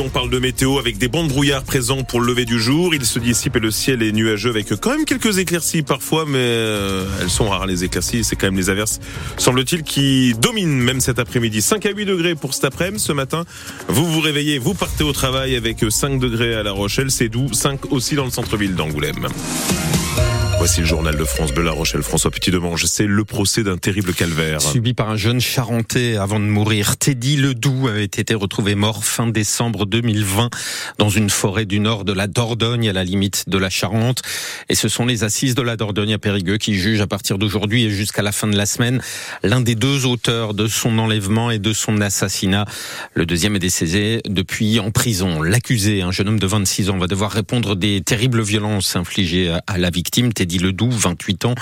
on parle de météo avec des bancs de brouillard présents pour le lever du jour. Il se dissipe et le ciel est nuageux avec quand même quelques éclaircies parfois, mais euh, elles sont rares les éclaircies. C'est quand même les averses, semble-t-il, qui dominent même cet après-midi. 5 à 8 degrés pour cet après-midi. Ce matin, vous vous réveillez, vous partez au travail avec 5 degrés à La Rochelle. C'est doux. 5 aussi dans le centre-ville d'Angoulême. Voici le journal de France Bleu La Rochelle. François Petit-Demange, c'est le procès d'un terrible calvaire. Subi par un jeune charentais avant de mourir. Teddy Ledoux avait été retrouvé mort fin décembre 2020 dans une forêt du nord de la Dordogne à la limite de la Charente. Et ce sont les assises de la Dordogne à Périgueux qui jugent à partir d'aujourd'hui et jusqu'à la fin de la semaine l'un des deux auteurs de son enlèvement et de son assassinat. Le deuxième est décédé depuis en prison. L'accusé, un jeune homme de 26 ans, va devoir répondre des terribles violences infligées à la victime. Teddy Ledoux, 28 ans.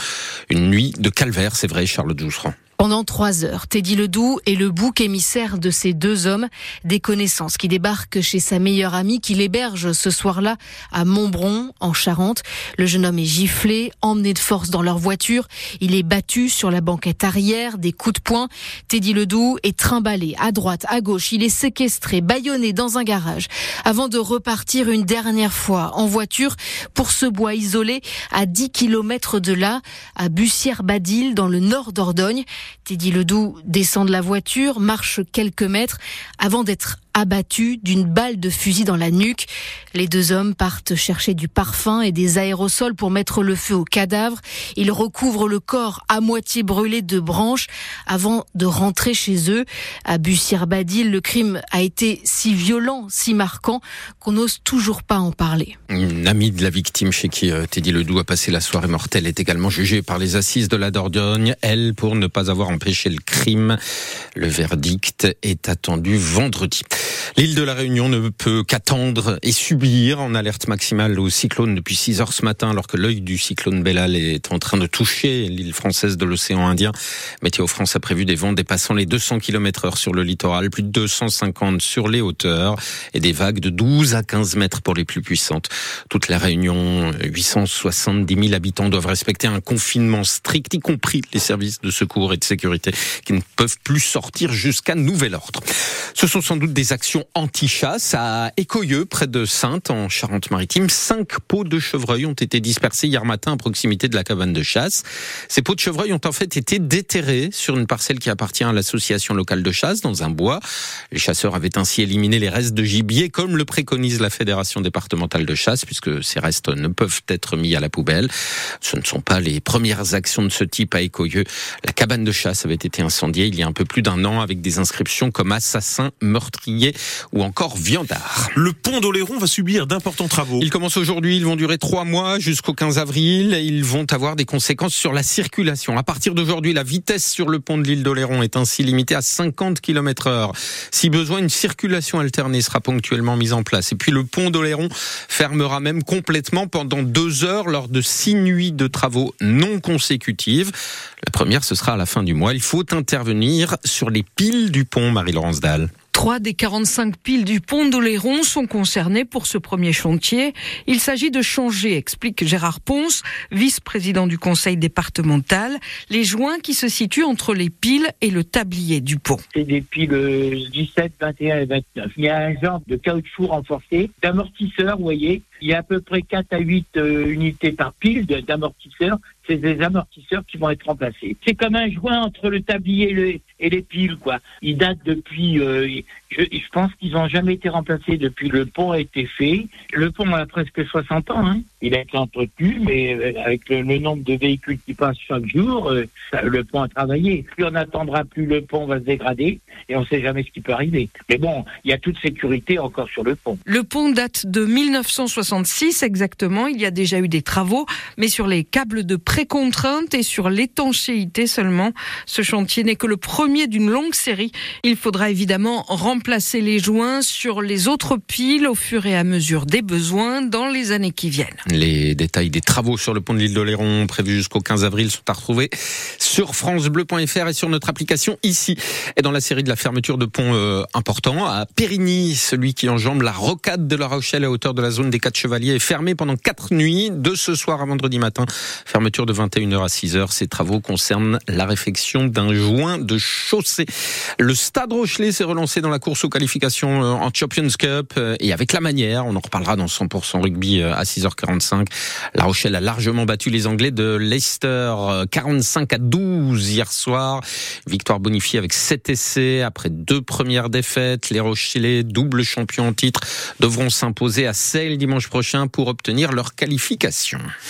Une nuit de calvaire, c'est vrai, Charles Jousserand. Pendant trois heures, Teddy Ledoux est le bouc émissaire de ces deux hommes, des connaissances qui débarquent chez sa meilleure amie qui l'héberge ce soir-là à Montbron, en Charente. Le jeune homme est giflé, emmené de force dans leur voiture. Il est battu sur la banquette arrière, des coups de poing. Teddy Ledoux est trimballé à droite, à gauche. Il est séquestré, bâillonné dans un garage, avant de repartir une dernière fois en voiture pour ce bois isolé à 10 km de là, à Bussière-Badil, dans le nord d'Ordogne. Teddy Ledoux descend de la voiture, marche quelques mètres avant d'être abattu d'une balle de fusil dans la nuque. Les deux hommes partent chercher du parfum et des aérosols pour mettre le feu au cadavre. Ils recouvrent le corps à moitié brûlé de branches avant de rentrer chez eux. À Bussière-Badil, le crime a été si violent, si marquant qu'on n'ose toujours pas en parler. Une amie de la victime chez qui euh, Teddy Ledoux a passé la soirée mortelle est également jugée par les assises de la Dordogne, elle pour ne pas avoir empêché le crime. Le verdict est attendu vendredi. L'île de la Réunion ne peut qu'attendre et subir en alerte maximale au cyclone depuis 6 heures ce matin, alors que l'œil du cyclone Bellal est en train de toucher l'île française de l'océan Indien. Météo France a prévu des vents dépassant les 200 km heure sur le littoral, plus de 250 sur les hauteurs et des vagues de 12 à 15 mètres pour les plus puissantes. Toute la Réunion, 870 000 habitants doivent respecter un confinement strict, y compris les services de secours et de sécurité qui ne peuvent plus sortir jusqu'à nouvel ordre. Ce sont sans doute des actions anti-chasse à Écoyeux, près de Sainte, en Charente-Maritime. Cinq pots de chevreuil ont été dispersés hier matin à proximité de la cabane de chasse. Ces pots de chevreuil ont en fait été déterrés sur une parcelle qui appartient à l'association locale de chasse dans un bois. Les chasseurs avaient ainsi éliminé les restes de gibier comme le préconise la fédération départementale de chasse puisque ces restes ne peuvent être mis à la poubelle. Ce ne sont pas les premières actions de ce type à Écoyeux. La cabane de chasse avait été incendiée il y a un peu plus d'un an avec des inscriptions comme assassin, meurtrier ou encore viandard. Le pont d'Oléron va subir d'importants travaux. Ils commencent aujourd'hui, ils vont durer trois mois jusqu'au 15 avril. Et ils vont avoir des conséquences sur la circulation. À partir d'aujourd'hui, la vitesse sur le pont de l'île d'Oléron est ainsi limitée à 50 km heure. Si besoin, une circulation alternée sera ponctuellement mise en place. Et puis le pont d'Oléron fermera même complètement pendant deux heures lors de six nuits de travaux non consécutives. La première, ce sera à la fin du mois. Il faut intervenir sur les piles du pont, Marie-Laurence Dalle. Trois des 45 piles du pont d'Oléron sont concernées pour ce premier chantier. Il s'agit de changer, explique Gérard Ponce, vice-président du conseil départemental, les joints qui se situent entre les piles et le tablier du pont. C'est des piles 17, 21 et 29. Il y a un genre de caoutchouc renforcé, d'amortisseur, vous voyez. Il y a à peu près 4 à 8 euh, unités par pile d'amortisseurs. C'est des amortisseurs qui vont être remplacés. C'est comme un joint entre le tablier et les piles, quoi. Il date depuis, euh, je, pense qu'ils n'ont jamais été remplacés depuis le pont a été fait. Le pont a presque 60 ans, hein. Il a été entretenu, mais euh, avec le, nombre de véhicules qui passent chaque jour, euh, le pont a travaillé. Plus on attendra, plus le pont va se dégrader et on ne sait jamais ce qui peut arriver. Mais bon, il y a toute sécurité encore sur le pont. Le pont date de 1966 exactement. Il y a déjà eu des travaux, mais sur les câbles de précontrainte et sur l'étanchéité seulement. Ce chantier n'est que le premier d'une longue série. Il faudra évidemment remplacer les joints sur les autres piles au fur et à mesure des besoins dans les années qui viennent. Les détails des travaux sur le pont de l'île d'Oléron prévus jusqu'au 15 avril sont à retrouver sur francebleu.fr et sur notre application ici. Et dans la série de la fermeture de ponts euh, importants, à Périgny, celui qui enjambe la rocade de la Rochelle à hauteur de la zone des Quatre Chevaliers est fermé pendant quatre nuits, de ce soir à vendredi matin. Fermeture de 21h à 6h. Ces travaux concernent la réfection d'un joint de chaussée. Le stade Rochelet s'est relancé dans la course aux qualifications en Champions Cup et avec la manière. On en reparlera dans 100% rugby à 6h45. La Rochelle a largement battu les Anglais de Leicester 45 à 12 hier soir. Victoire bonifiée avec 7 essais après deux premières défaites. Les Rochelais, double champion en titre, devront s'imposer à Sale dimanche prochain pour obtenir leur qualification.